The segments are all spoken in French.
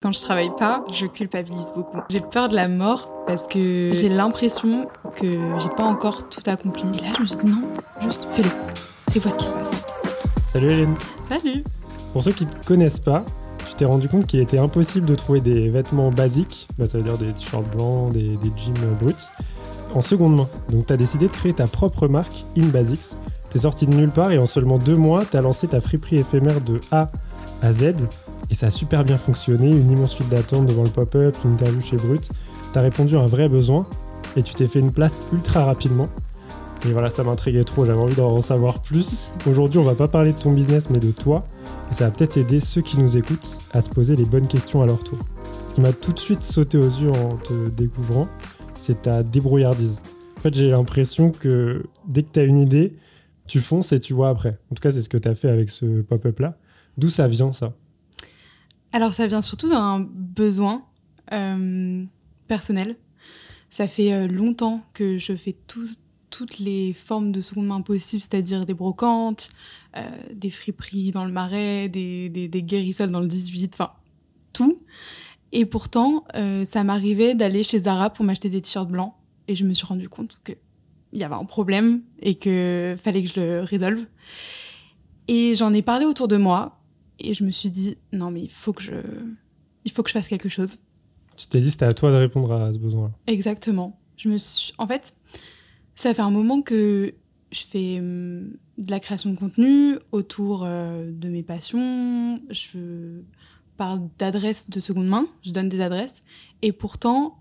Quand je travaille pas, je culpabilise beaucoup. J'ai peur de la mort parce que j'ai l'impression que j'ai pas encore tout accompli. Et là, je me suis dit non, juste fais-le. Et vois ce qui se passe. Salut Hélène. Salut. Pour ceux qui ne te connaissent pas, tu t'es rendu compte qu'il était impossible de trouver des vêtements basiques, bah, ça veut dire des t-shirts blancs, des, des jeans bruts, en seconde main. Donc tu as décidé de créer ta propre marque, In Basics. T'es sorti de nulle part et en seulement deux mois, tu as lancé ta friperie éphémère de A à Z et ça a super bien fonctionné, une immense file d'attente devant le pop-up, l'interview chez Brut. T'as répondu à un vrai besoin et tu t'es fait une place ultra rapidement. Et voilà, ça m'intriguait trop, j'avais envie d'en savoir plus. Aujourd'hui, on va pas parler de ton business, mais de toi. Et ça va peut-être aider ceux qui nous écoutent à se poser les bonnes questions à leur tour. Ce qui m'a tout de suite sauté aux yeux en te découvrant, c'est ta débrouillardise. En fait, j'ai l'impression que dès que tu as une idée, tu fonces et tu vois après. En tout cas, c'est ce que tu as fait avec ce pop-up là. D'où ça vient ça? Alors ça vient surtout d'un besoin euh, personnel. Ça fait euh, longtemps que je fais tout, toutes les formes de seconde main possibles, c'est-à-dire des brocantes, euh, des friperies dans le marais, des, des, des dans le 18, enfin tout. Et pourtant, euh, ça m'arrivait d'aller chez Zara pour m'acheter des t-shirts blancs et je me suis rendu compte qu'il y avait un problème et que fallait que je le résolve. Et j'en ai parlé autour de moi et je me suis dit non mais il faut que je il faut que je fasse quelque chose. Tu t'es dit c'était à toi de répondre à ce besoin-là. Exactement. Je me suis en fait ça fait un moment que je fais hum, de la création de contenu autour euh, de mes passions. Je parle d'adresses de seconde main, je donne des adresses. Et pourtant,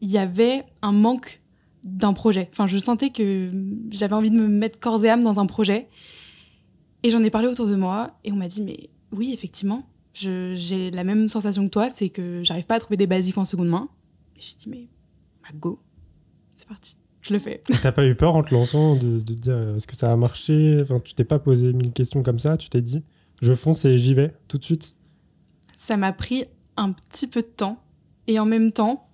il y avait un manque d'un projet. Enfin, je sentais que j'avais envie de me mettre corps et âme dans un projet. Et j'en ai parlé autour de moi et on m'a dit, mais oui, effectivement, j'ai la même sensation que toi, c'est que j'arrive pas à trouver des basiques en seconde main. Et je dis, mais bah, go, c'est parti, je le fais. T'as pas eu peur en te lançant de, dire est-ce que ça a marché? Enfin, tu t'es pas posé mille questions comme ça. Tu t'es dit je fonce et j'y vais tout de suite. Ça m'a pris un petit peu de temps. Et en même temps,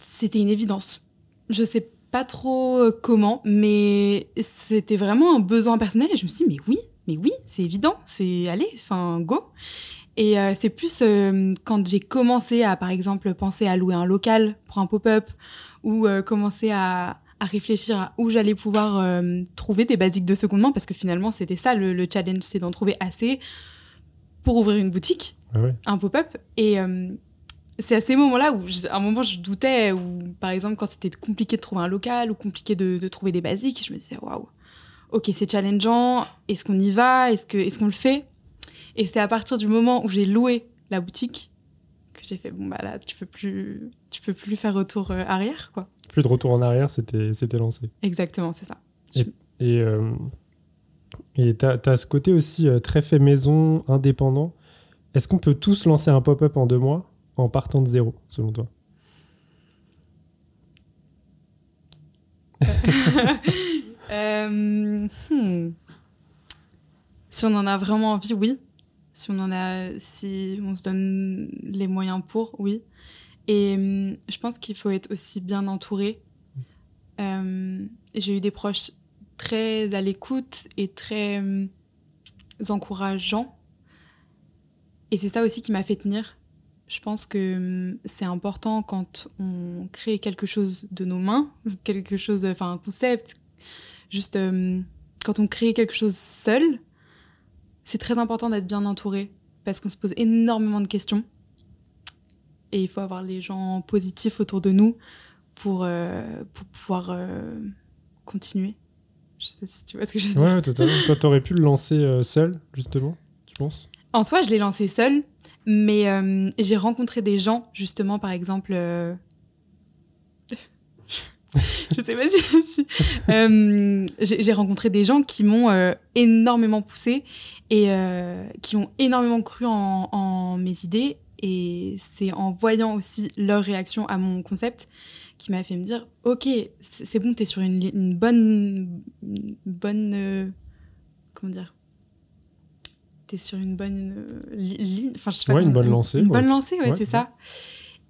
c'était une évidence. Je sais pas trop euh, comment, mais c'était vraiment un besoin personnel. Et je me suis dit, mais oui, mais oui, c'est évident. C'est allez, enfin, go. Et euh, c'est plus euh, quand j'ai commencé à, par exemple, penser à louer un local pour un pop-up ou euh, commencer à, à réfléchir à où j'allais pouvoir euh, trouver des basiques de seconde main, parce que finalement, c'était ça le, le challenge, c'est d'en trouver assez pour ouvrir une boutique, Ah un pop-up. Et c'est à ces moments-là où, je- à un moment, je doutais, ou par exemple, quand c'était compliqué de trouver un local ou compliqué de, de trouver des basiques, je me disais, waouh, ok, c'est challengeant, est-ce qu'on y va, est-ce qu'on le fait? Et c'est à partir du moment où j'ai loué la boutique que j'ai fait, bon, bah là, tu peux plus, tu peux plus faire retour euh, arrière, quoi. Plus de retour en arrière, c'était lancé. Exactement, c'est ça. Et euh, et t'as as ce côté aussi euh, très fait maison, indépendant. Est-ce qu'on peut tous lancer un pop-up en deux mois en partant de zéro, selon toi? Euh, hmm. Si on en a vraiment envie, oui. Si on en a, si on se donne les moyens pour, oui. Et hum, je pense qu'il faut être aussi bien entouré. Euh, J'ai eu des proches très à l'écoute et très hum, encourageants. Et c'est ça aussi qui m'a fait tenir. Je pense que c'est important quand on crée quelque chose de nos mains, quelque chose, enfin un concept, juste euh, quand on crée quelque chose seul, c'est très important d'être bien entouré parce qu'on se pose énormément de questions. et il faut avoir les gens positifs autour de nous pour, pour pouvoir continuer. Je sais pas si tu vois ce que je veux dire. Ouais, totalement. Toi, t'aurais pu le lancer seul, justement, tu penses? En soi, je l'ai lancé seul, mais j'ai rencontré des gens, justement, par exemple, je sais pas si. Euh, j'ai rencontré des gens qui m'ont euh, énormément poussé et euh, qui ont énormément cru en, mes idées. Et c'est en voyant aussi leur réaction à mon concept qui m'a fait me dire Ok, c'est bon, t'es sur une, bonne. bonne comment dire T'es sur une bonne ligne. Enfin, je sais pas. une bonne lancée. Une bonne lancée, ouais, c'est ça.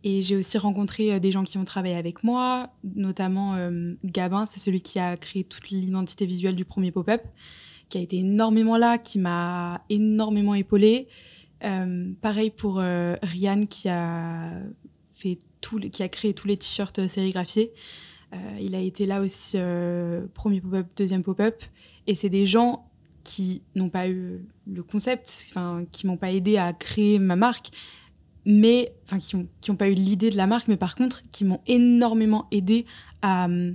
Et j'ai aussi rencontré euh, des gens qui ont travaillé avec moi, notamment euh, Gabin, c'est celui qui a créé toute l'identité visuelle du premier pop-up, qui a été énormément là, qui m'a énormément épaulé. Euh, pareil pour Ryan qui a fait tout, qui a créé tous les t-shirts sérigraphiés. il a été là aussi premier pop-up, deuxième pop-up, et c'est des gens qui n'ont pas eu le concept, enfin qui m'ont pas aidé à créer ma marque, mais enfin qui n'ont qui ont pas eu l'idée de la marque, mais par contre qui m'ont énormément aidé à euh,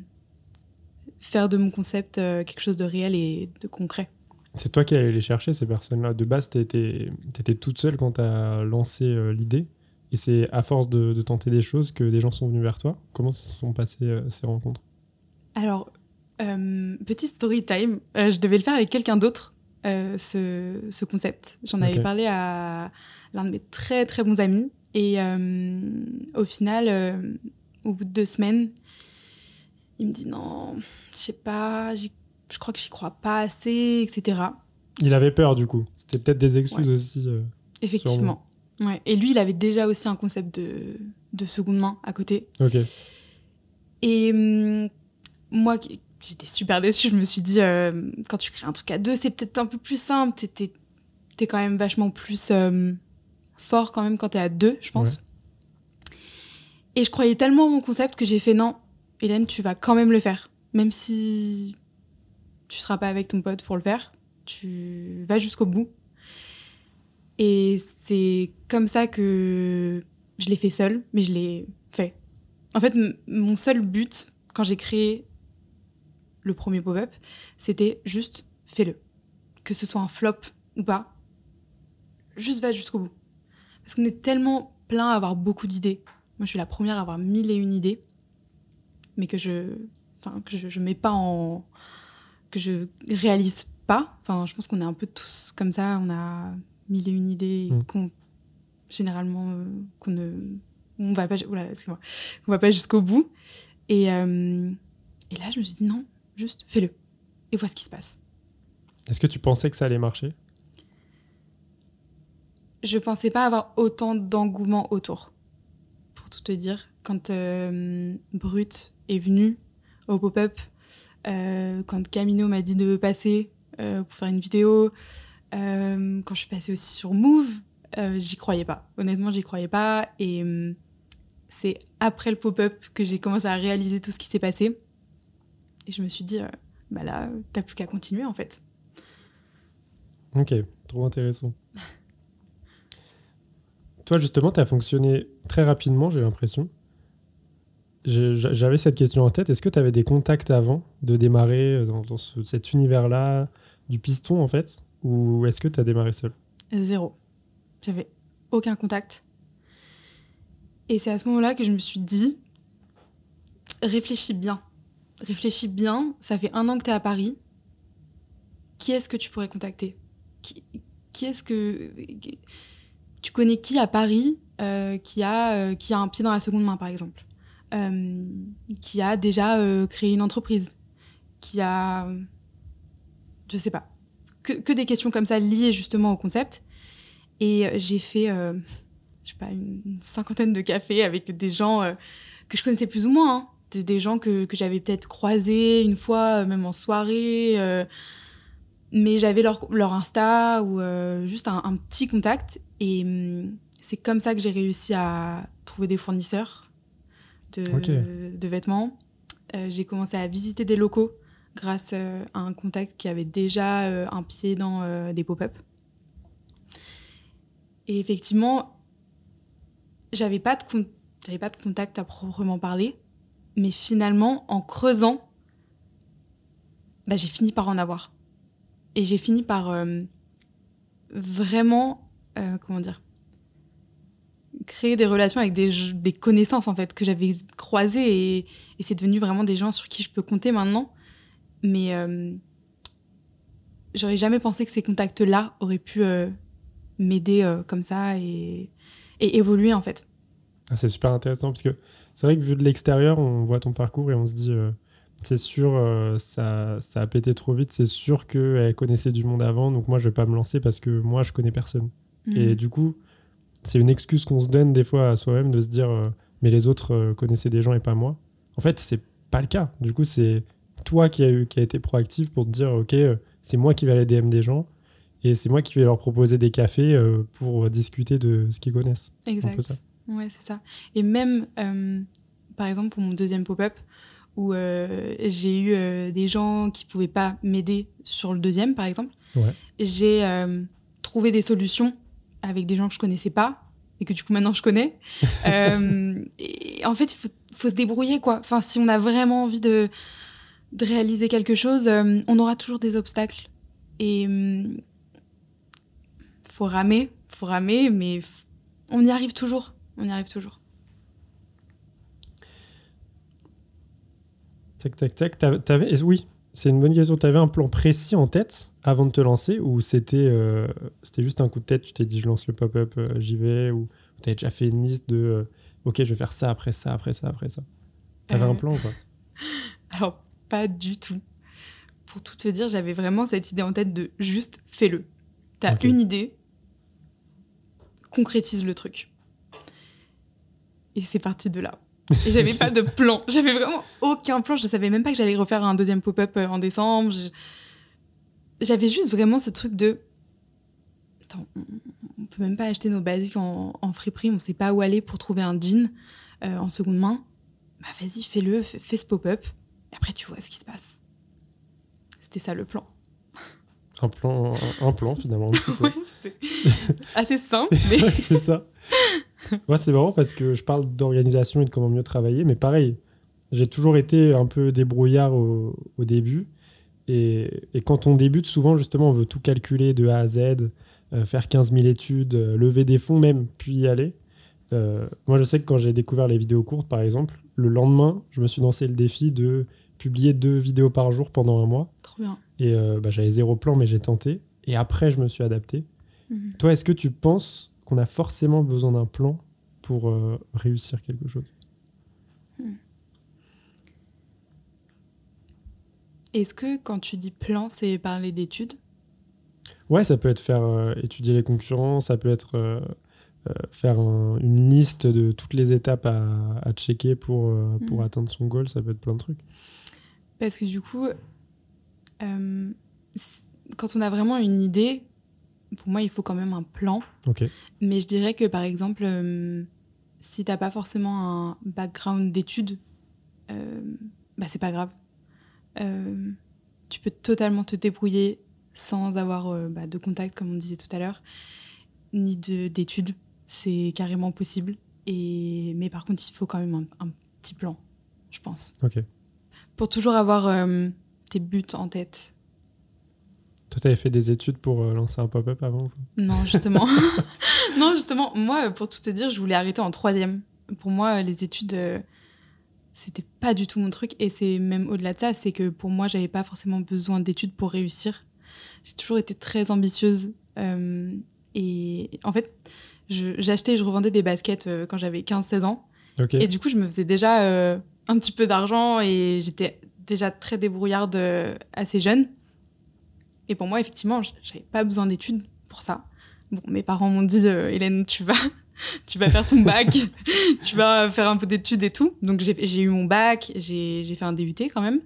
faire de mon concept euh, quelque chose de réel et de concret. C'est toi qui allais les chercher, ces personnes-là. De base, tu étais, étais, toute seule quand tu as lancé euh, l'idée. Et c'est à force de, de, tenter des choses que des gens sont venus vers toi. Comment se sont passées ces rencontres? Alors, petit story time, je devais le faire avec quelqu'un d'autre, ce, ce, concept. J'en avais parlé à, l'un de mes très très bons amis. Et euh, au final, euh, au bout de deux semaines, il me dit non, je sais pas, je crois que j'y crois pas assez, etc. Il avait peur du coup. C'était peut-être des excuses aussi. Euh, Effectivement. Ouais. Et lui, il avait déjà aussi un concept de, de seconde main à côté. Ok. Et hum, moi, j'étais super déçue. Je me suis dit, quand tu crées un truc à deux, c'est peut-être un peu plus simple. T'es es, quand même vachement plus fort quand même quand tu es à deux, je pense. Et je croyais tellement en mon concept que j'ai fait non, Hélène, tu vas quand même le faire. Même si tu seras pas avec ton pote pour le faire, tu vas jusqu'au bout. Et c'est comme ça que je l'ai fait seule, mais je l'ai fait. En fait, mon seul but quand j'ai créé le premier pop-up, c'était juste fais-le. Que ce soit un flop ou pas, juste va jusqu'au bout. Parce qu'on est tellement plein à avoir beaucoup d'idées. Moi, je suis la première à avoir mille et une idées, mais que je, enfin, que je, mets pas en, que je réalise pas. Enfin, je pense qu'on est un peu tous comme ça. On a mille et une idées mm. qu'on, généralement, euh, qu'on ne, on va pas, voilà, on va pas jusqu'au bout. Et, euh, et là, je me suis dit non, juste fais-le et vois ce qui se passe. Est-ce que tu pensais que ça allait marcher? Je pensais pas avoir autant d'engouement autour. Pour tout te dire, quand euh, Brut est venu au pop-up, euh, quand Camino m'a dit de passer euh, pour faire une vidéo, quand je suis passée aussi sur Move, j'y croyais pas. Honnêtement, j'y croyais pas. Et c'est après le pop-up que j'ai commencé à réaliser tout ce qui s'est passé. Et je me suis dit, bah là, t'as plus qu'à continuer en fait. Ok, trop intéressant. Toi, justement, tu as fonctionné très rapidement, j'ai l'impression. J'avais cette question en tête. Est-ce que tu avais des contacts avant de démarrer euh, dans, cet univers-là, du piston, en fait? Ou est-ce que tu as démarré seul? Zéro. J'avais aucun contact. Et c'est à ce moment-là que je me suis dit réfléchis bien. Réfléchis bien. Ça fait un an que tu es à Paris. Qui est-ce que tu pourrais contacter? Qui, qui est-ce que tu connais qui à Paris euh, qui, a, euh, qui a un pied dans la seconde main, par exemple euh, Qui a déjà créé une entreprise Qui a. Je sais pas. Que, que, des questions comme ça liées justement au concept. Et j'ai fait, je sais pas, une cinquantaine de cafés avec des gens que je connaissais plus ou moins. Hein. Des, gens que, que j'avais peut-être croisés une fois, même en soirée mais j'avais leur, leur, Insta ou juste un, un, petit contact et hum, c'est comme ça que j'ai réussi à trouver des fournisseurs de, de vêtements. Euh, j'ai commencé à visiter des locaux grâce euh, à un contact qui avait déjà euh, un pied dans des pop-up. Et effectivement, j'avais pas de pas de contact à proprement parler, mais finalement, en creusant, bah, j'ai fini par en avoir. Et j'ai fini par euh, vraiment, euh, comment dire, créer des relations avec des, connaissances en fait que j'avais croisées et, c'est devenu vraiment des gens sur qui je peux compter maintenant. Mais euh, j'aurais jamais pensé que ces contacts-là auraient pu m'aider comme ça et, et, évoluer en fait. Ah, c'est super intéressant parce que c'est vrai que vu de l'extérieur, on voit ton parcours et on se dit c'est sûr, euh, ça, ça a pété trop vite. C'est sûr qu'elle connaissait du monde avant, donc moi, je vais pas me lancer parce que moi, je connais personne. Mhm. Et du coup, c'est une excuse qu'on se donne des fois à soi-même de se dire, euh, mais les autres euh, connaissaient des gens et pas moi. En fait, c'est pas le cas. Du coup, c'est toi qui a, eu, qui a été proactif pour te dire, ok, c'est moi qui vais aller DM des gens et c'est moi qui vais leur proposer des cafés pour discuter de ce qu'ils connaissent. Exact. Ouais, c'est ça. Et même, par exemple, pour mon deuxième pop-up, où euh, j'ai eu euh, des gens qui pouvaient pas m'aider sur le deuxième, par exemple. J'ai euh, trouvé des solutions avec des gens que je connaissais pas et que du coup maintenant je connais. et en fait, il faut, se débrouiller quoi. Enfin, si on a vraiment envie de, de réaliser quelque chose, on aura toujours des obstacles. Et faut ramer, faut ramer, mais on y arrive toujours. On y arrive toujours. Tac, tac, tac. Avais, oui, c'est une bonne question. Tu avais un plan précis en tête avant de te lancer ou c'était euh, c'était juste un coup de tête Tu t'es dit, je lance le pop-up, euh, j'y vais Ou tu avais déjà fait une liste de, euh, ok, je vais faire ça, après ça, après ça, après ça Tu avais un plan ou pas? Alors, pas du tout. Pour tout te dire, j'avais vraiment cette idée en tête de juste fais-le. Tu as une idée, concrétise le truc. Et c'est parti de là. Et j'avais pas de plan. J'avais vraiment aucun plan. Je savais même pas que j'allais refaire un deuxième pop-up euh, en décembre. J'avais juste vraiment ce truc de. Attends, on peut même pas acheter nos basiques en, en friperie. On sait pas où aller pour trouver un jean euh, en seconde main. Bah vas-y, fais-le, fais, ce pop-up. Et après, tu vois ce qui se passe. C'était ça le plan. Un plan, un, plan finalement. ouais, c'est assez simple, mais. c'est ça. Moi, c'est marrant parce que je parle d'organisation et de comment mieux travailler, mais pareil, j'ai toujours été un peu débrouillard au, début. Et, quand on débute, souvent, justement, on veut tout calculer de A à Z, euh, faire 15 000 études, euh, lever des fonds même, puis y aller. Euh, moi, je sais que quand j'ai découvert les vidéos courtes, par exemple, le lendemain, je me suis lancé le défi de publier deux vidéos par jour pendant un mois. Trop bien. Et bah, j'avais zéro plan, mais j'ai tenté. Et après, je me suis adapté. Mhm. Toi, est-ce que tu penses qu'on a forcément besoin d'un plan pour euh, réussir quelque chose. Hmm. Est-ce que quand tu dis plan, c'est parler d'études? Ouais, ça peut être faire euh, étudier les concurrents, ça peut être euh, faire une liste de toutes les étapes à, à checker pour, pour hmm. atteindre son goal, ça peut être plein de trucs. Parce que du coup, quand on a vraiment une idée, pour moi, il faut quand même un plan. Mais je dirais que, par exemple, euh, si tu n'as pas forcément un background d'études, euh, bah, c'est pas grave. Euh, tu peux totalement te débrouiller sans avoir euh, bah, de contact, comme on disait tout à l'heure, ni d'études. C'est carrément possible. Et, mais par contre, il faut quand même un, petit plan, je pense. Pour toujours avoir tes buts en tête toi, tu avais fait des études pour euh, lancer un pop-up avant Non, justement. non, justement, moi, pour tout te dire, je voulais arrêter en troisième. Pour moi, les études, euh, c'était pas du tout mon truc. Et c'est même au-delà de ça, c'est que pour moi, j'avais pas forcément besoin d'études pour réussir. J'ai toujours été très ambitieuse. Euh, et en fait, j'achetais et je revendais des baskets quand j'avais 15-16 ans. Et du coup, je me faisais déjà un petit peu d'argent et j'étais déjà très débrouillarde assez jeune. Et pour moi, effectivement, j'avais pas besoin d'études pour ça. Bon, mes parents m'ont dit, euh, Hélène, tu vas, tu vas faire ton bac, tu vas faire un peu d'études et tout. Donc j'ai eu mon bac, j'ai fait un DUT quand même.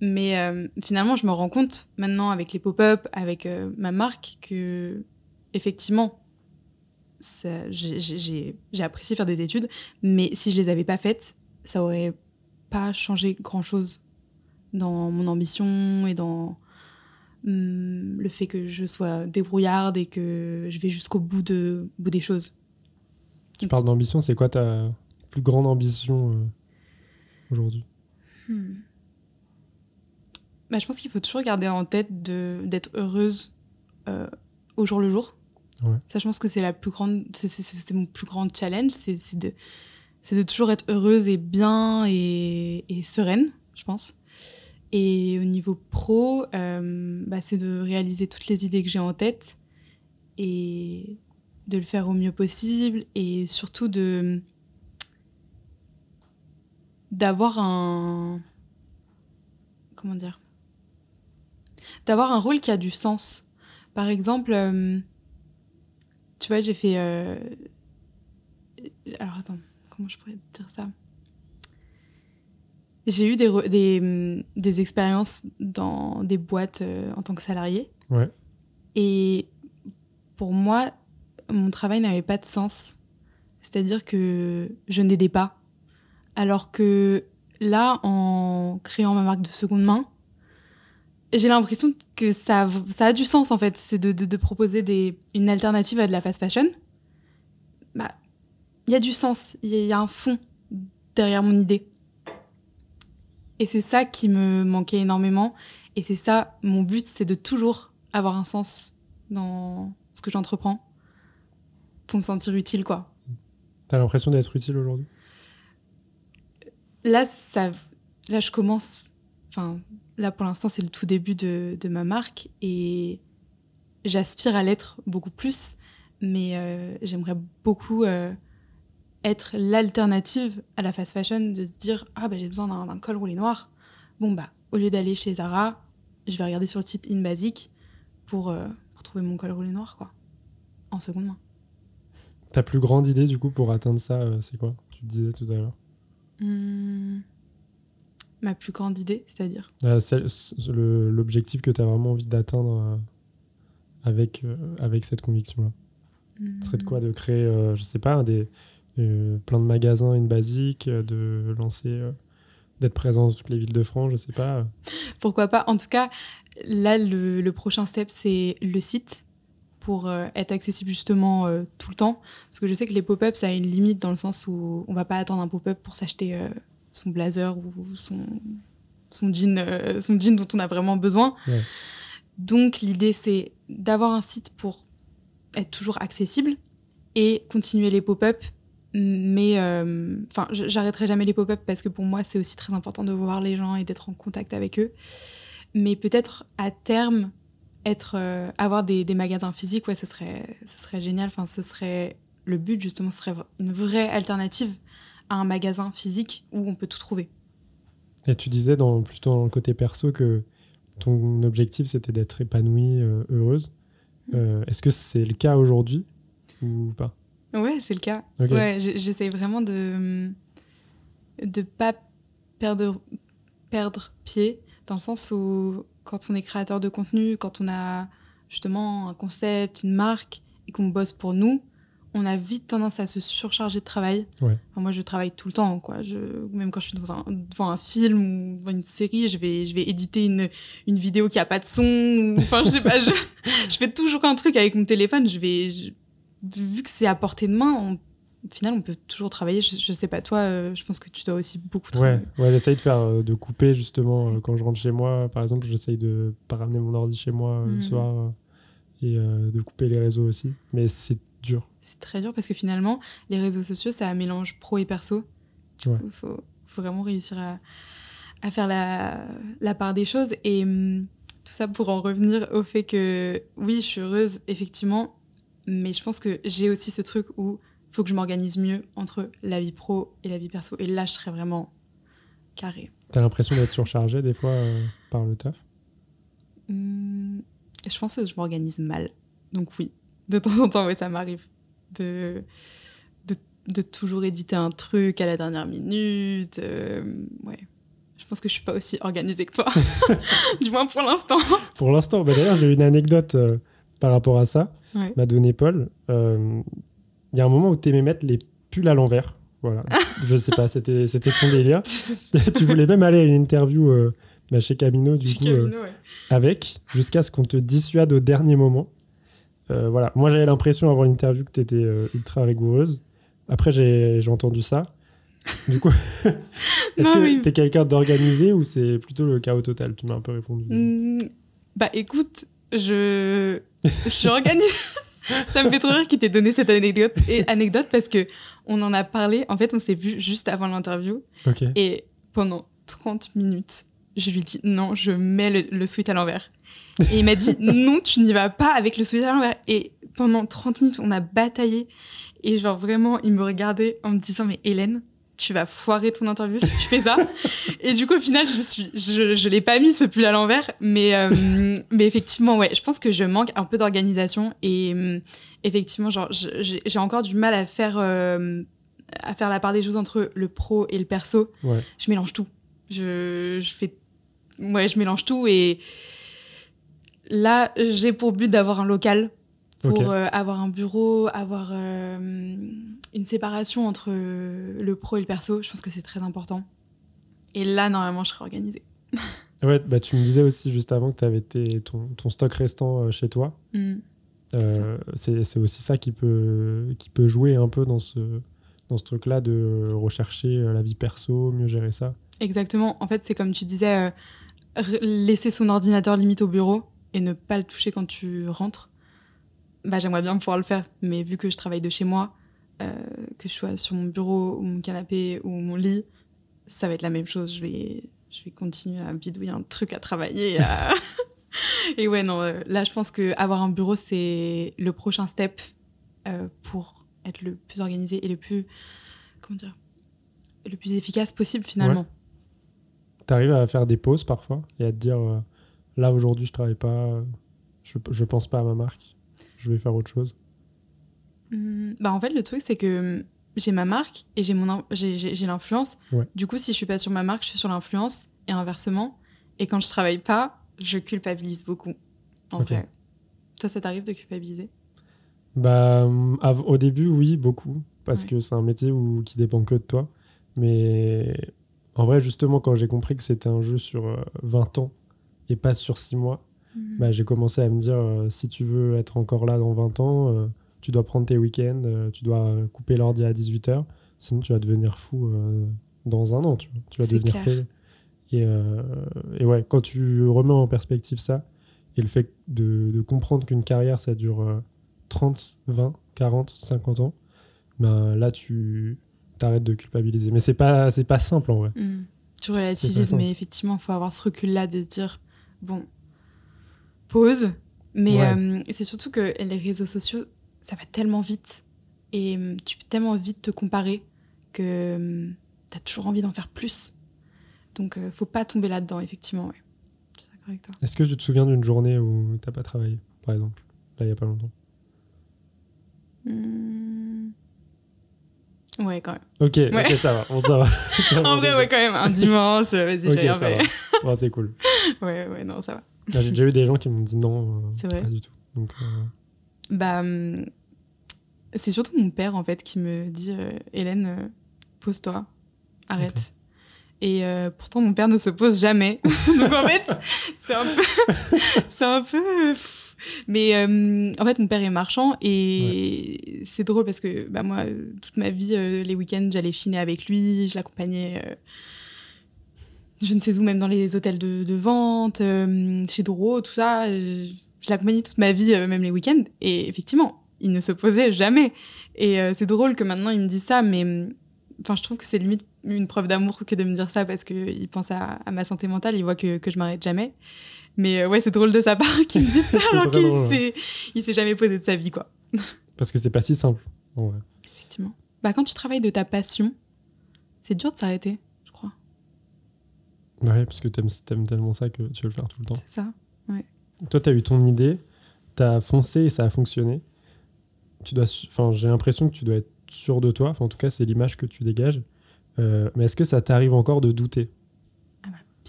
Mais euh, finalement, je me rends compte maintenant avec les pop-up, avec euh, ma marque, que effectivement, j'ai apprécié faire des études, mais si je les avais pas faites, ça aurait pas changé grand-chose dans mon ambition et dans Hum, le fait que je sois débrouillarde et que je vais jusqu'au bout, de, bout des choses. Tu parles d'ambition, c'est quoi ta plus grande ambition euh, aujourd'hui? Hmm. Bah, je pense qu'il faut toujours garder en tête de- d'être heureuse euh, au jour le jour. Ouais. Ça, je pense que c'est la plus grande, c'est- mon plus grand challenge, c'est de, c'est de toujours être heureuse et bien et, et sereine, je pense. Et au niveau pro, euh, bah, c'est de réaliser toutes les idées que j'ai en tête et de le faire au mieux possible et surtout de d'avoir un comment dire d'avoir un rôle qui a du sens. Par exemple euh, tu vois j'ai fait euh, alors attends comment je pourrais dire ça? J'ai eu des, des, hum, des expériences dans des boîtes euh, en tant que salarié Ouais. et pour moi mon travail n'avait pas de sens c'est-à-dire que je n'aidais pas alors que là, en créant ma marque de seconde main, j'ai l'impression que ça, ça a du sens en fait. C'est de, de- de proposer des, une alternative à de la fast fashion. Bah, il y a du sens, il y, a- il y a un fond derrière mon idée. Et c'est ça qui me manquait énormément. Et c'est ça, mon but, c'est de toujours avoir un sens dans ce que j'entreprends pour me sentir utile, quoi. T'as l'impression d'être utile aujourd'hui? Là, ça, là, je commence. Enfin, là, pour l'instant, c'est le tout début de, de ma marque et j'aspire à l'être beaucoup plus. Mais euh, j'aimerais beaucoup euh, être l'alternative à la fast fashion, de se dire ah bah j'ai besoin d'un col roulé noir. Bon bah au lieu d'aller chez Zara, je vais regarder sur le site In Basic pour, euh, pour trouver mon col roulé noir quoi, en seconde main. Ta plus grande idée du coup pour atteindre ça, euh, c'est quoi? Tu le disais tout à l'heure. Hmm. Ma plus grande idée, c'est-à-dire? Euh, L'objectif que tu as vraiment envie d'atteindre euh, avec, avec cette conviction-là? Ce serait de quoi? De créer, je sais pas, des, plein de magasins une basique, euh, de lancer, euh, d'être présent dans toutes les villes de France, je sais pas. Pourquoi pas En tout cas, là, le, le prochain step, c'est le site pour euh, être accessible justement euh, tout le temps. Parce que je sais que les pop-up, ça a une limite dans le sens où on va pas attendre un pop-up pour s'acheter euh, son blazer ou son, son, jean, euh, son jean dont on a vraiment besoin. Ouais. Donc, l'idée, c'est d'avoir un site pour être toujours accessible et continuer les pop-up. Mais euh, enfin, j'arrêterai jamais les pop-up parce que pour moi, c'est aussi très important de voir les gens et d'être en contact avec eux. Mais peut-être à terme, être, euh, avoir des, des magasins physiques, ouais, ce serait, ce serait génial. Enfin, ce serait le but justement, ce serait une vraie alternative à un magasin physique où on peut tout trouver. Et tu disais dans, plutôt dans le côté perso que ton objectif c'était d'être épanouie, euh, heureuse. Euh, Est-ce que c'est le cas aujourd'hui ou pas? Ouais, c'est le cas. Ok. Ouais, j'essaye vraiment de de pas perdre perdre pied dans le sens où quand on est créateur de contenu, quand on a justement un concept, une marque et qu'on bosse pour nous, on a vite tendance à se surcharger de travail. Ouais. Enfin, moi, je travaille tout le temps, quoi. Je, même quand je suis dans un, devant un film ou devant une série, je vais, je vais éditer une, une vidéo qui a pas de son. ou- Enfin, je sais pas, je, je fais toujours un truc avec mon téléphone. Je vais, je- vu que c'est à portée de main, on- au final, on peut toujours travailler. Je, je sais pas, toi, euh, je pense que tu dois aussi beaucoup travailler. Ouais, ouais j'essaye de faire, euh, de couper justement euh, quand je rentre chez moi. Par exemple, j'essaye de pas ramener mon ordi chez moi le Mhm. soir et de couper les réseaux aussi. Mais c'est dur. C'est très dur parce que finalement, les réseaux sociaux, ça mélange pro et perso. Il Ouais. faut, faut vraiment réussir à, à faire la, la part des choses. Et hum, tout ça pour en revenir au fait que, oui, je suis heureuse, effectivement, mais je pense que j'ai aussi ce truc où il faut que je m'organise mieux entre la vie pro et la vie perso. Et là, je serais vraiment carré. T'as l'impression d'être surchargé des fois euh, par le taf? Hum, je pense que je m'organise mal. Donc oui, de temps en temps, ouais, ça m'arrive de, de, de toujours éditer un truc à la dernière minute. euh, ouais. Je pense que je suis pas aussi organisée que toi. du moins pour l'instant. Pour l'instant, bah, d'ailleurs, j'ai une anecdote euh, par rapport à ça. Ouais. M'a donné Paul. Euh, Il y a un moment où tu aimais mettre les pulls à l'envers. Voilà. Je sais pas, c'était c'était ton délire. tu voulais même aller à une interview euh, bah, chez Camino, du coup, euh, Camino, ouais. avec, jusqu'à ce qu'on te dissuade au dernier moment. Euh, voilà. Moi, j'avais l'impression avant l'interview que tu étais ultra rigoureuse. Après, j'ai j'ai entendu ça. Du coup, est-ce que oui. t'es quelqu'un d'organisé ou c'est plutôt le chaos total? Tu m'as un peu répondu. Hmm, Bah écoute, je, je suis organisée. Ça me fait trop rire qu'il t'ait donné cette anecdote, et anecdote parce que on en a parlé. En fait, on s'est vu juste avant l'interview et pendant 30 minutes, je lui dis non, je mets le, le sweat à l'envers. Et il m'a dit non, tu n'y vas pas avec le sweat à l'envers. Et pendant 30 minutes, on a bataillé. Et genre vraiment, il me regardait en me disant mais Hélène, tu vas foirer ton interview si tu fais ça. et du coup, au final, je suis, je, je l'ai pas mis ce pull à l'envers, mais euh, mais effectivement, ouais, je pense que je manque un peu d'organisation et euh, effectivement, genre, j'ai encore du mal à faire euh, à faire la part des choses entre le pro et le perso. Ouais. Je mélange tout. Je, je fais, ouais, je mélange tout et là, j'ai pour but d'avoir un local pour avoir un bureau, avoir une séparation entre euh, le pro et le perso. Je pense que c'est très important. Et là, normalement, je serai organisée. Ouais, bah, tu me disais aussi juste avant que tu avais ton, ton stock restant euh, chez toi. Mm. Euh, c'est aussi ça qui peut, qui peut jouer un peu dans ce, dans ce truc-là de rechercher la vie perso, mieux gérer ça. Exactement. En fait, c'est comme tu disais, euh, laisser son ordinateur limite au bureau et ne pas le toucher quand tu rentres. Bah, j'aimerais bien pouvoir le faire, mais vu que je travaille de chez moi, euh, que je sois sur mon bureau ou mon canapé ou mon lit, ça va être la même chose. Je vais, je vais continuer à bidouiller un truc à travailler. à- et ouais, non, euh, là, je pense que avoir un bureau, c'est le prochain step euh, pour être le plus organisé et le plus, comment dire, le plus efficace possible finalement. Tu arrives à faire des pauses parfois et à te dire euh, là aujourd'hui je travaille pas, je, je pense pas à ma marque, je vais faire autre chose? Hmm, Bah en fait, le truc, c'est que hum, j'ai ma marque et j'ai mon j'ai- l'influence. Ouais. Du coup, si je suis pas sur ma marque, je suis sur l'influence et inversement. Et quand je travaille pas, je culpabilise beaucoup. En Ok. vrai. Toi, ça t'arrive de culpabiliser? Bah, av- au début, oui, beaucoup, parce Ouais. que c'est un métier où, qui dépend que de toi. Mais en vrai, justement, quand j'ai compris que c'était un jeu sur euh, 20 ans et pas sur 6 mois, bah, j'ai commencé à me dire euh, si tu veux être encore là dans 20 ans, euh, tu dois prendre tes week-ends, euh, tu dois couper l'ordi à 18h, sinon tu vas devenir fou euh, dans un an, tu, vois. Tu vas devenir fêlé. Et, euh, et ouais, quand tu remets en perspective ça, et le fait de, de comprendre qu'une carrière, ça dure euh, 30, 20, 40, 50 ans, ben là, tu t'arrêtes de culpabiliser. Mais c'est pas, c'est pas simple en vrai. Hmm. Tu relativises, mais effectivement, il faut avoir ce recul-là de se dire bon, pause. Mais Ouais. euh, c'est surtout que les réseaux sociaux, ça va tellement vite et hum, tu peux tellement vite te comparer que tu as toujours envie d'en faire plus. Donc, euh, faut pas tomber là-dedans, effectivement. Ouais. Est-ce que tu te souviens d'une journée où t'as pas travaillé, par exemple Là, il y a pas longtemps? Hmm. Ouais, quand même. Ok, Ouais. ok, ça va. On ça va. Ça En vrai, ouais, quand même. Un dimanche, vas-y, Ok, j'ai rien ça fait. Bon, c'est cool. Ouais, ouais, non, ça va. Là, J'ai déjà eu des gens qui m'ont dit non, euh, pas du tout. Donc, euh, Bah, hum, c'est surtout mon père en fait qui me dit euh, Hélène, euh, pose-toi, arrête. Et euh, pourtant mon père ne se pose jamais. Donc en fait, c'est un peu, c'est un peu. Mais euh, en fait, mon père est marchand et c'est drôle parce que bah, moi, toute ma vie, euh, les week-ends, j'allais chiner avec lui, je l'accompagnais. euh, je ne sais où, même dans les hôtels de, de vente, chez Doro, tout ça. Je, je l'accompagnais toute ma vie, même les week-ends. Et effectivement, il ne se posait jamais. Et euh, c'est drôle que maintenant il me dise ça, mais enfin, je trouve que c'est limite une preuve d'amour que de me dire ça parce qu'il pense à, à ma santé mentale, il voit que, que je m'arrête jamais. Mais euh, ouais, c'est drôle de sa part qu'il me dise ça alors qu'il s'est, il s'est jamais posé de sa vie, quoi. parce que c'est pas si simple. en vrai. Effectivement. Bah, quand tu travailles de ta passion, c'est dur de s'arrêter, je crois. Ouais, parce que t'aimes aimes tellement ça que tu veux le faire tout le temps. C'est ça. Toi, t'as eu ton idée, t'as foncé et ça a fonctionné. Tu dois, enfin, j'ai l'impression que tu dois être sûr de toi. En tout cas, c'est l'image que tu dégages. Euh, mais est-ce que ça t'arrive encore de douter?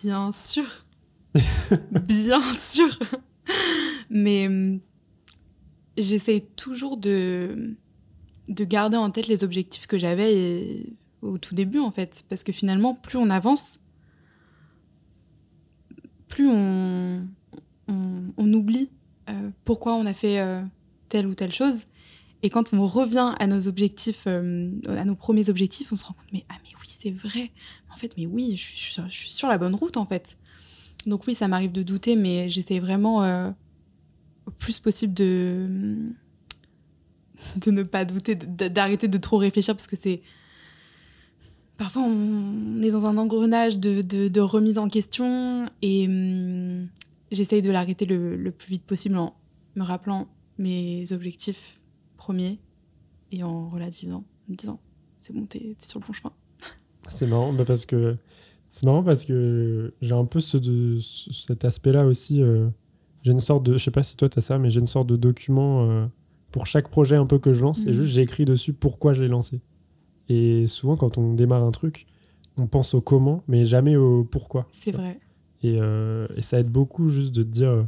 Bien sûr. Bien sûr. Mais hum, j'essaye toujours de, de garder en tête les objectifs que j'avais au tout début, en fait. Parce que finalement, plus on avance, plus on, on, on oublie euh, pourquoi on a fait euh, telle ou telle chose. Et quand on revient à nos objectifs, euh, à nos premiers objectifs, on se rend compte, mais ah mais oui, c'est vrai. En fait, mais oui, je suis, sur- la bonne route en fait. Donc oui, ça m'arrive de douter, mais j'essaie vraiment euh, au plus possible de de ne pas douter, d'arrêter de trop réfléchir parce que c'est parfois on est dans un engrenage de, de, de remise en question et hum, j'essaye de l'arrêter le, le plus vite possible en me rappelant mes objectifs premiers et en relativisant, en me disant c'est bon, t'es sur le bon chemin. C'est marrant bah, parce que c'est marrant parce que j'ai un peu ce de, cet aspect-là aussi. euh, j'ai une sorte de, je sais pas si toi t'as ça, mais j'ai une sorte de document euh, pour chaque projet un peu que je lance. Et Mhm. juste j'ai écrit dessus pourquoi je l'ai lancé. Et souvent quand on démarre un truc, on pense au comment, mais jamais au pourquoi. C'est vrai. Et, euh, et ça aide beaucoup juste de te dire, euh,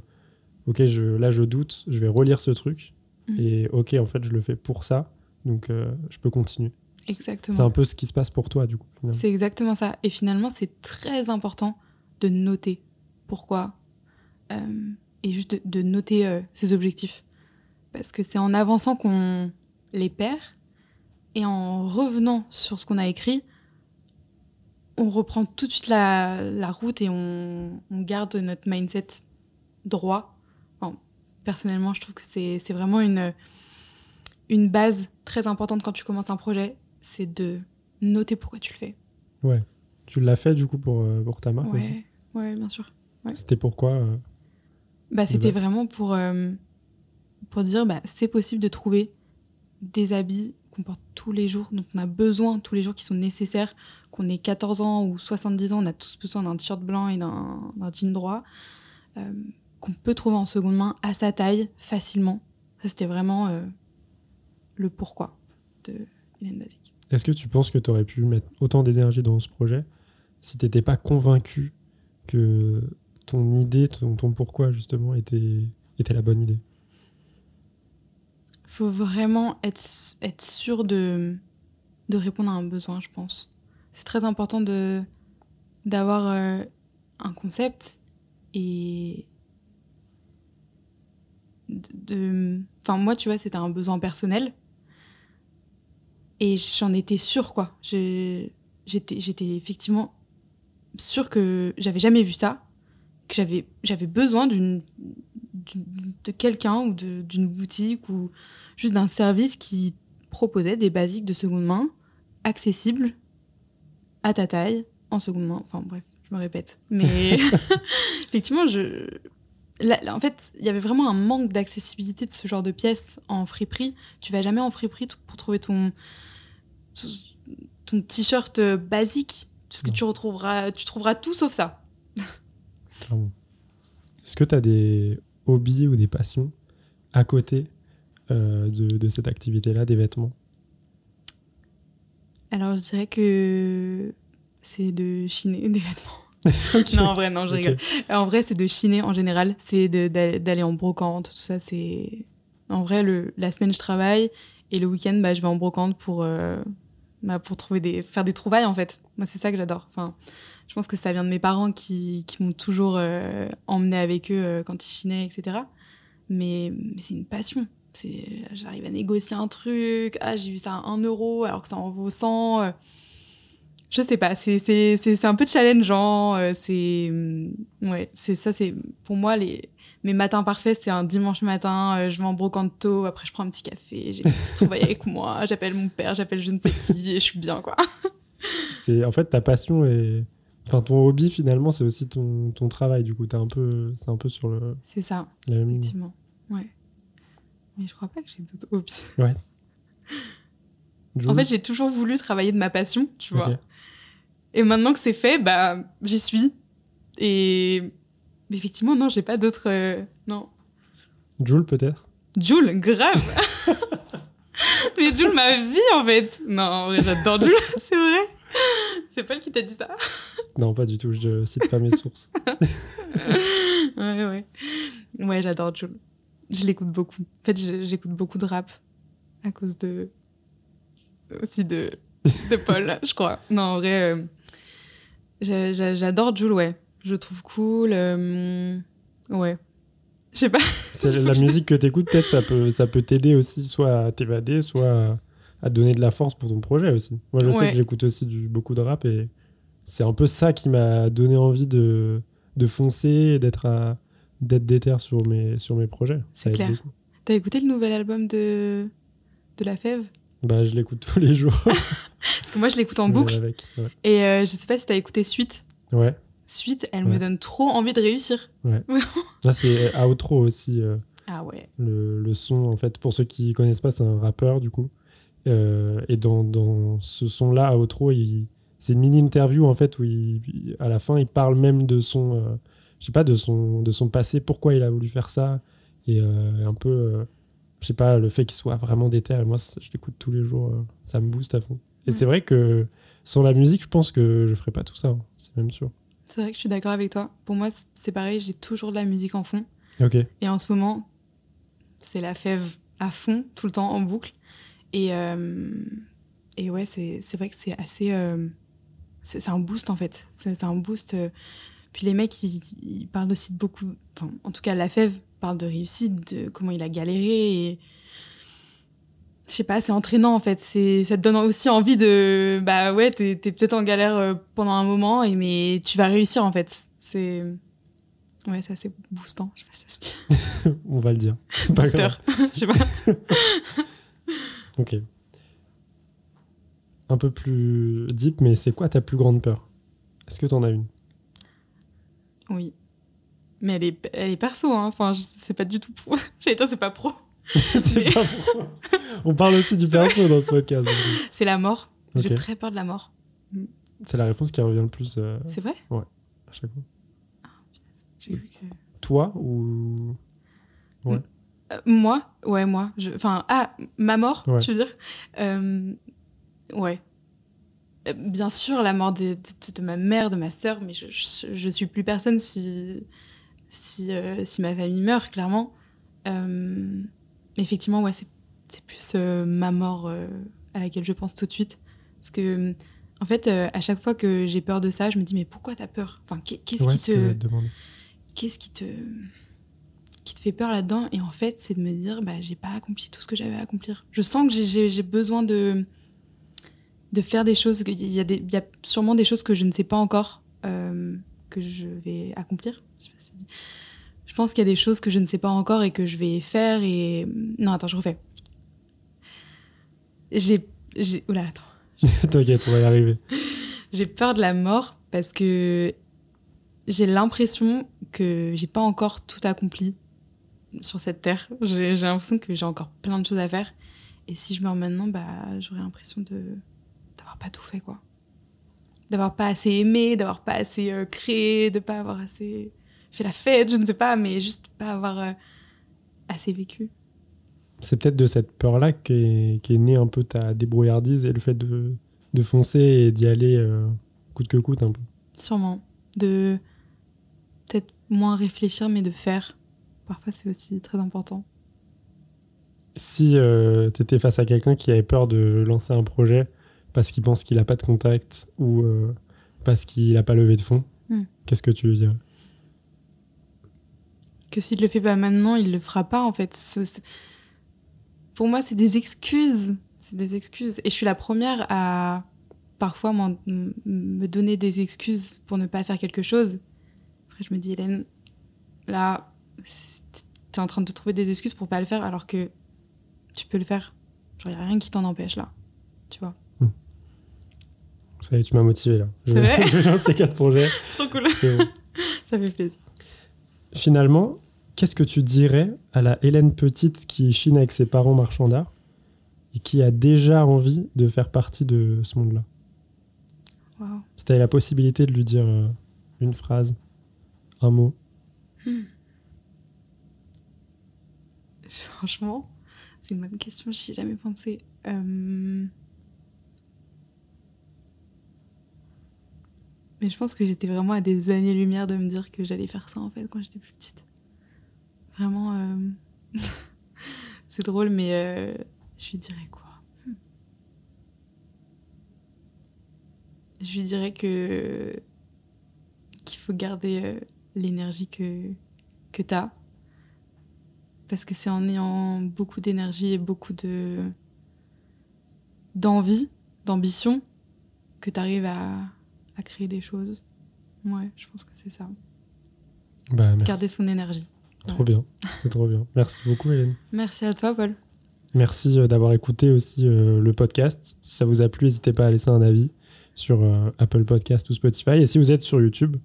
ok, je, là je doute, je vais relire ce truc. Mhm. Et ok, en fait, je le fais pour ça, donc euh, je peux continuer. Exactement. C'est un peu ce qui se passe pour toi, du coup. C'est exactement ça. Et finalement, c'est très important de noter pourquoi euh, et juste de, de noter euh, ses objectifs. Parce que c'est en avançant qu'on les perd et en revenant sur ce qu'on a écrit, on reprend tout de suite la, la route et on, on garde notre mindset droit. Personnellement, je trouve que c'est vraiment une, une base très importante quand tu commences un projet, c'est de noter pourquoi tu le fais. Ouais. Tu l'as fait, du coup, pour, euh, pour ta marque aussi Ouais, ouais, bien sûr. C'était pourquoi euh, Bah, c'était vraiment pour, euh, pour dire bah, c'est possible de trouver des habits qu'on porte tous les jours, dont on a besoin tous les jours, qui sont nécessaires, qu'on ait 14 ans ou 70 ans, on a tous besoin d'un t-shirt blanc et d'un d'un jean droit, euh, qu'on peut trouver en seconde main à sa taille, facilement. Ça, c'était vraiment euh, le pourquoi de Hélène Basique. Est-ce que tu penses que tu aurais pu mettre autant d'énergie dans ce projet si tu n'étais pas convaincu que ton idée, ton, ton pourquoi, justement, était, était la bonne idée? Faut vraiment être, être sûr de, de répondre à un besoin, je pense. C'est très important de d'avoir euh, un concept et de-. Enfin, moi, tu vois, c'était un besoin personnel. Et j'en étais sûre, quoi. J'étais effectivement sûre que j'avais jamais vu ça, que j'avais besoin d'une de quelqu'un ou d'une boutique ou juste d'un service qui proposait des basiques de seconde main accessibles à ta taille en seconde main. Enfin bref, je me répète. Mais effectivement, je... là- en fait, il y avait vraiment un manque d'accessibilité de ce genre de pièces en friperie. Tu vas jamais en friperie pour trouver ton, ton t-shirt euh, basique. Parce que tu retrouveras, tu trouveras tout sauf ça. Est-ce que tu as des hobbies ou des passions à côté euh, de, de cette activité-là, des vêtements? Alors je dirais que c'est de chiner des vêtements. Non, en vrai, non, je rigole. En vrai, c'est de chiner en général. C'est d'aller en brocante, tout ça. C'est En vrai, le, la semaine, je travaille. Et le week-end, bah, je vais en brocante pour, euh, bah, pour trouver des, faire des trouvailles, en fait. Moi, c'est ça que j'adore. Enfin, je pense que ça vient de mes parents qui, qui m'ont toujours euh, emmené avec eux euh, quand ils chinaient, etc. Mais, mais c'est une passion. J'arrive à négocier un truc. Ah, j'ai vu ça à 1 euro alors que ça en vaut 100. Je sais pas, c'est c'est- c'est- c'est un peu challengeant. euh, C'est hum, ouais, c'est ça. C'est pour moi les mes matins parfaits, c'est un dimanche matin. euh, je vais en brocante tôt, après je prends un petit café, j'ai trouvaille avec moi, j'appelle mon père, j'appelle je ne sais qui et je suis bien quoi. C'est en fait ta passion et enfin ton hobby finalement c'est aussi ton, ton travail du coup t'es un peu c'est un peu sur le C'est ça, la même ligne. effectivement. Ouais. Mais je crois pas que j'ai d'autres hobbies. En Jules fait, j'ai toujours voulu travailler de ma passion, tu vois. Et maintenant que c'est fait, bah j'y suis. Et mais effectivement, non, j'ai pas d'autres. euh, Non. Jules peut-être? Jules, grave Mais Jules, ma vie en fait Non, en vrai, j'adore Jules, c'est vrai C'est Paul qui t'a dit ça Non pas du tout je cite pas mes sources. Ouais, ouais. Ouais, j'adore Jules. Je l'écoute beaucoup. En fait, j'écoute beaucoup de rap à cause de. aussi de, de Paul, je crois. Non, en vrai, euh, j'adore Jules, ouais. Je trouve cool. euh, ouais. Je sais pas. la musique que tu écoutes, peut-être, ça peut, ça peut t'aider aussi, soit à t'évader, soit à, te donner de la force pour ton projet aussi. Moi, je sais que j'écoute aussi du, beaucoup de rap et c'est un peu ça qui m'a donné envie de, de foncer et d'être d'être déter sur mes, sur mes projets. C'est clair. T'as écouté le nouvel album de, de La Fève? Bah, je l'écoute tous les jours. Parce que moi, je l'écoute en boucle. Et euh, je sais pas si t'as écouté Suite. Ouais. Suite, elle me donne trop envie de réussir. Ouais. Là, c'est Outro aussi. Euh, ah ouais. Le, le, son, en fait, pour ceux qui connaissent pas, c'est un rappeur, du coup. Euh, et dans, dans ce son-là, Outro, c'est une mini-interview, en fait, où il, à la fin, il parle même de son je sais pas, de son, de son passé, pourquoi il a voulu faire ça. Et euh, un peu, euh, je sais pas, le fait qu'il soit vraiment déter. Moi, je l'écoute tous les jours, euh, ça me booste à fond. Et c'est vrai que sans la musique, je pense que je ferais pas tout ça, hein, c'est même sûr. C'est vrai que je suis d'accord avec toi. Pour moi, c'est pareil, j'ai toujours de la musique en fond. Ok. Et en ce moment, c'est la fève à fond, tout le temps, en boucle. Et, et ouais, c'est vrai que c'est assez. c'est un boost en fait. C'est un boost. Puis les mecs, ils, parlent aussi de beaucoup. Enfin, en tout cas, La Fève parle de réussite, de comment il a galéré. Et je sais pas, c'est entraînant en fait. C'est, ça te donne aussi envie de. Bah ouais, t'es, es, peut-être en galère euh, pendant un moment, et, mais tu vas réussir en fait. C'est. Ouais, c'est assez boostant. Je sais pas si ça se dit. On va le dire. Booster. Je sais pas. ok. Un peu plus deep, mais c'est quoi ta plus grande peur? Est-ce que t'en as une? Oui. Mais elle est, elle est perso, hein. Enfin, c'est pas du tout pro. J'allais dire, c'est pas pro. c'est pas pro. On parle aussi du perso dans ce podcast. C'est la mort. J'ai très peur de la mort. Mm. C'est la réponse qui revient le plus. Euh, c'est vrai? Ouais, à chaque fois. Ah, que... Toi ou. Ouais. Euh, moi? Ouais, moi. Enfin, ah, ma mort, tu veux dire? Euh, Ouais. Euh, bien sûr, la mort de, ma mère, de ma sœur, mais je, je, suis plus personne si, si, euh, si ma famille meurt, clairement. Euh, effectivement, ouais, c'est plus ma mort à laquelle je pense tout de suite. Parce que, en fait, à chaque fois que j'ai peur de ça, je me dis, mais pourquoi t'as peur? Enfin, qu'est-ce qui te. Qu'est-ce qui te qui te fait peur là-dedans? Et en fait c'est de me dire bah j'ai pas accompli tout ce que j'avais à accomplir je sens que j'ai besoin de de faire des choses. Il y, a des, il y a sûrement des choses que je ne sais pas encore euh, que je vais accomplir. Je pense qu'il y a des choses que je ne sais pas encore et que je vais faire. Et non, attends, je refais. J'ai, oula, attends. T'inquiète, on va y arriver. j'ai peur de la mort parce que j'ai l'impression que j'ai pas encore tout accompli sur cette terre. J'ai, l'impression que j'ai encore plein de choses à faire. Et si je meurs maintenant, bah, j'aurais l'impression de pas tout fait, quoi. D'avoir pas assez aimé, d'avoir pas assez euh, créé, de pas avoir assez fait la fête, je ne sais pas, mais juste pas avoir euh, assez vécu. C'est peut-être de cette peur-là qu'est est née un peu ta débrouillardise et le fait de, de foncer et d'y aller euh, coûte que coûte un peu. Sûrement. De peut-être moins réfléchir, mais de faire. Parfois, c'est aussi très important. Si tu étais face à quelqu'un qui avait peur de lancer un projet, parce qu'il pense qu'il n'a pas de contact ou euh, parce qu'il n'a pas levé de fonds, hmm. qu'est-ce que tu veux dire? Que s'il ne le fait pas maintenant, il ne le fera pas en fait. Pour moi, c'est des excuses. C'est des excuses. Et je suis la première à parfois me donner des excuses pour ne pas faire quelque chose. Après, je me dis, Hélène, là, tu es en train de trouver des excuses pour pas le faire alors que tu peux le faire. il n'y a rien qui t'en empêche là. Tu vois? Ça y est, tu m'as motivé là. Je, vais lancer quatre projets. Trop cool. ça fait plaisir. Finalement, qu'est-ce que tu dirais à la Hélène Petite qui chine avec ses parents marchands d'art et qui a déjà envie de faire partie de ce monde-là? Wow. Si tu avais la possibilité de lui dire euh, une phrase, un mot. Hmm. Franchement, c'est une bonne question, j'y ai jamais pensé. Euh... Mais je pense que j'étais vraiment à des années-lumière de me dire que j'allais faire ça en fait quand j'étais plus petite. Vraiment, euh, c'est drôle, mais euh, je lui dirais quoi? Je lui dirais que qu'il faut garder euh, l'énergie que, que tu as, Parce que c'est en ayant beaucoup d'énergie et beaucoup de d'envie, d'ambition, que tu arrives à, à créer des choses. Ouais, je pense que c'est ça. Bah, merci. Garder son énergie. Trop bien, c'est trop bien. Merci beaucoup Hélène. Merci à toi Paul. Merci euh, d'avoir écouté aussi euh, le podcast. Si ça vous a plu, n'hésitez pas à laisser un avis sur euh, Apple Podcast ou Spotify. Et si vous êtes sur YouTube,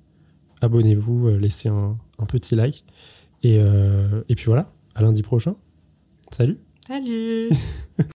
abonnez-vous, euh, laissez un, un petit like. Et, et puis voilà, à lundi prochain. Salut Salut